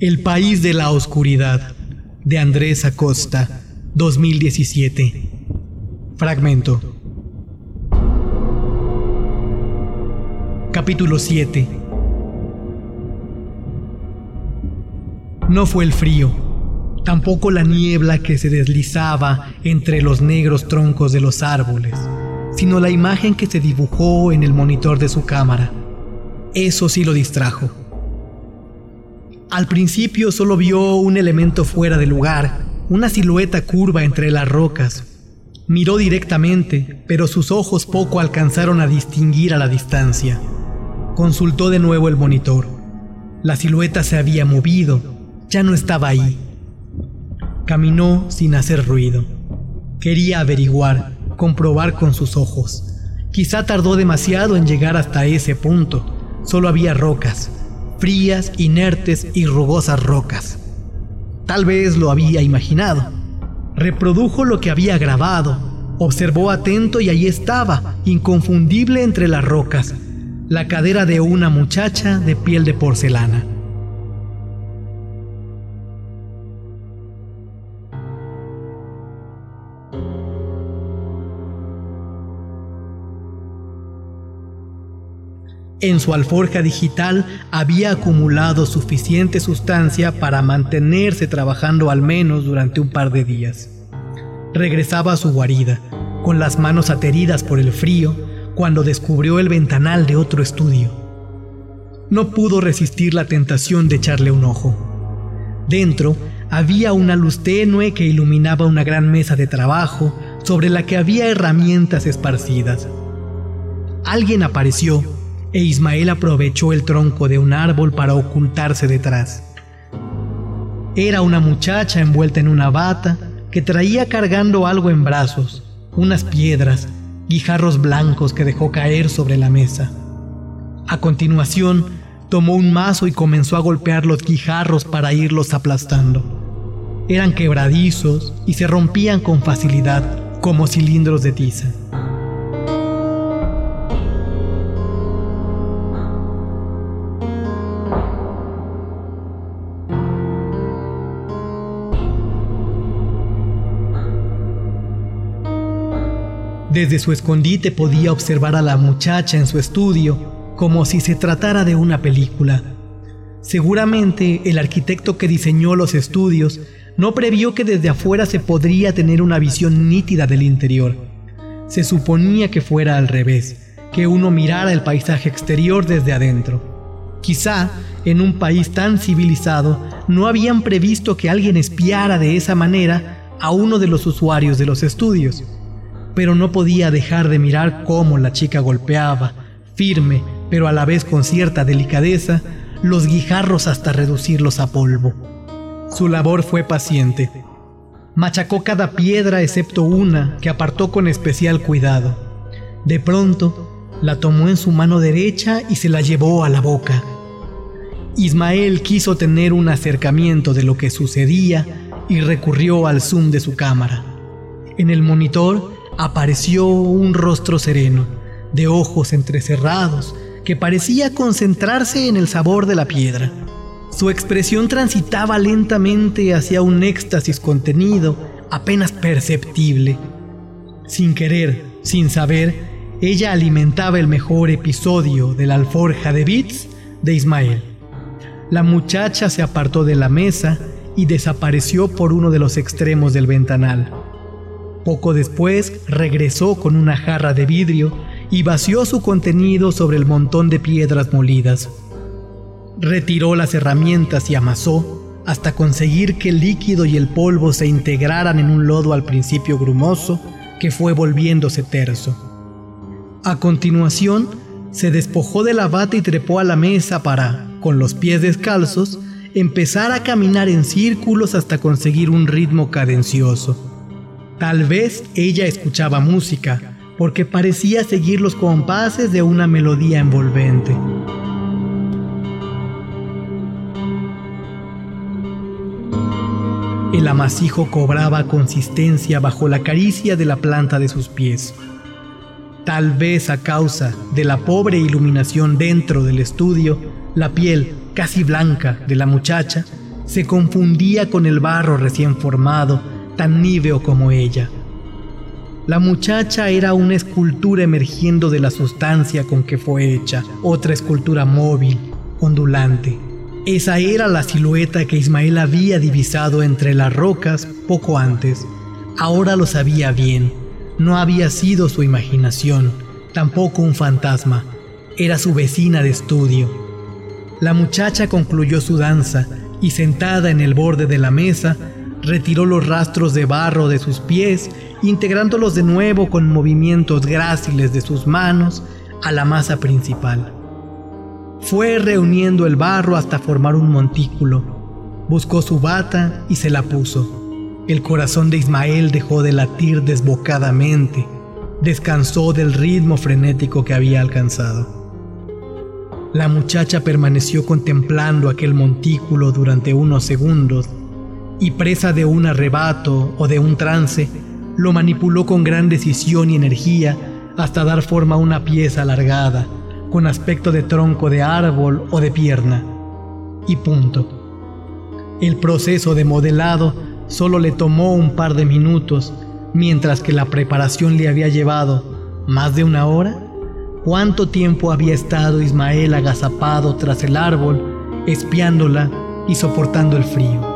El País de la Oscuridad, de Andrés Acosta, 2017. Fragmento. Capítulo 7. No fue el frío, tampoco la niebla que se deslizaba entre los negros troncos de los árboles, sino la imagen que se dibujó en el monitor de su cámara. Eso sí lo distrajo. Al principio solo vio un elemento fuera de lugar, una silueta curva entre las rocas. Miró directamente, pero sus ojos poco alcanzaron a distinguir a la distancia. Consultó de nuevo el monitor. La silueta se había movido, ya no estaba ahí. Caminó sin hacer ruido. Quería averiguar, comprobar con sus ojos. Quizá tardó demasiado en llegar hasta ese punto. Solo había rocas, frías, inertes y rugosas rocas. Tal vez lo había imaginado. Reprodujo lo que había grabado, observó atento y ahí estaba, inconfundible entre las rocas, la cadera de una muchacha de piel de porcelana. En su alforja digital había acumulado suficiente sustancia para mantenerse trabajando al menos durante un par de días. Regresaba a su guarida, con las manos ateridas por el frío, cuando descubrió el ventanal de otro estudio. No pudo resistir la tentación de echarle un ojo. Dentro había una luz tenue que iluminaba una gran mesa de trabajo sobre la que había herramientas esparcidas. Alguien apareció e Ismael aprovechó el tronco de un árbol para ocultarse detrás. Era una muchacha envuelta en una bata que traía cargando algo en brazos, unas piedras, guijarros blancos que dejó caer sobre la mesa. A continuación, tomó un mazo y comenzó a golpear los guijarros para irlos aplastando. Eran quebradizos y se rompían con facilidad, como cilindros de tiza. Desde su escondite podía observar a la muchacha en su estudio, como si se tratara de una película. Seguramente el arquitecto que diseñó los estudios no previó que desde afuera se podría tener una visión nítida del interior. Se suponía que fuera al revés, que uno mirara el paisaje exterior desde adentro. Quizá, en un país tan civilizado, no habían previsto que alguien espiara de esa manera a uno de los usuarios de los estudios pero no podía dejar de mirar cómo la chica golpeaba, firme, pero a la vez con cierta delicadeza, los guijarros hasta reducirlos a polvo. Su labor fue paciente. Machacó cada piedra excepto una que apartó con especial cuidado. De pronto, la tomó en su mano derecha y se la llevó a la boca. Ismael quiso tener un acercamiento de lo que sucedía y recurrió al zoom de su cámara. En el monitor apareció un rostro sereno, de ojos entrecerrados, que parecía concentrarse en el sabor de la piedra. Su expresión transitaba lentamente hacia un éxtasis contenido, apenas perceptible. Sin querer, sin saber, ella alimentaba el mejor episodio de la alforja de bits de Ismael. La muchacha se apartó de la mesa y desapareció por uno de los extremos del ventanal. Poco después regresó con una jarra de vidrio y vació su contenido sobre el montón de piedras molidas. Retiró las herramientas y amasó hasta conseguir que el líquido y el polvo se integraran en un lodo al principio grumoso que fue volviéndose terso. A continuación, se despojó de la bata y trepó a la mesa para, con los pies descalzos, empezar a caminar en círculos hasta conseguir un ritmo cadencioso. Tal vez ella escuchaba música, porque parecía seguir los compases de una melodía envolvente. El amasijo cobraba consistencia bajo la caricia de la planta de sus pies. Tal vez a causa de la pobre iluminación dentro del estudio, la piel casi blanca de la muchacha se confundía con el barro recién formado, tan níveo como ella. La muchacha era una escultura emergiendo de la sustancia con que fue hecha, otra escultura móvil, ondulante. Esa era la silueta que Ismael había divisado entre las rocas poco antes. Ahora lo sabía bien. No había sido su imaginación, tampoco un fantasma. Era su vecina de estudio. La muchacha concluyó su danza y sentada en el borde de la mesa, retiró los rastros de barro de sus pies, integrándolos de nuevo con movimientos gráciles de sus manos a la masa principal. Fue reuniendo el barro hasta formar un montículo. Buscó su bata y se la puso. El corazón de Ismael dejó de latir desbocadamente. Descansó del ritmo frenético que había alcanzado. La muchacha permaneció contemplando aquel montículo durante unos segundos y presa de un arrebato o de un trance, lo manipuló con gran decisión y energía hasta dar forma a una pieza alargada, con aspecto de tronco de árbol o de pierna. Y punto. El proceso de modelado solo le tomó un par de minutos, mientras que la preparación le había llevado más de una hora. ¿Cuánto tiempo había estado Ismael agazapado tras el árbol, espiándola y soportando el frío?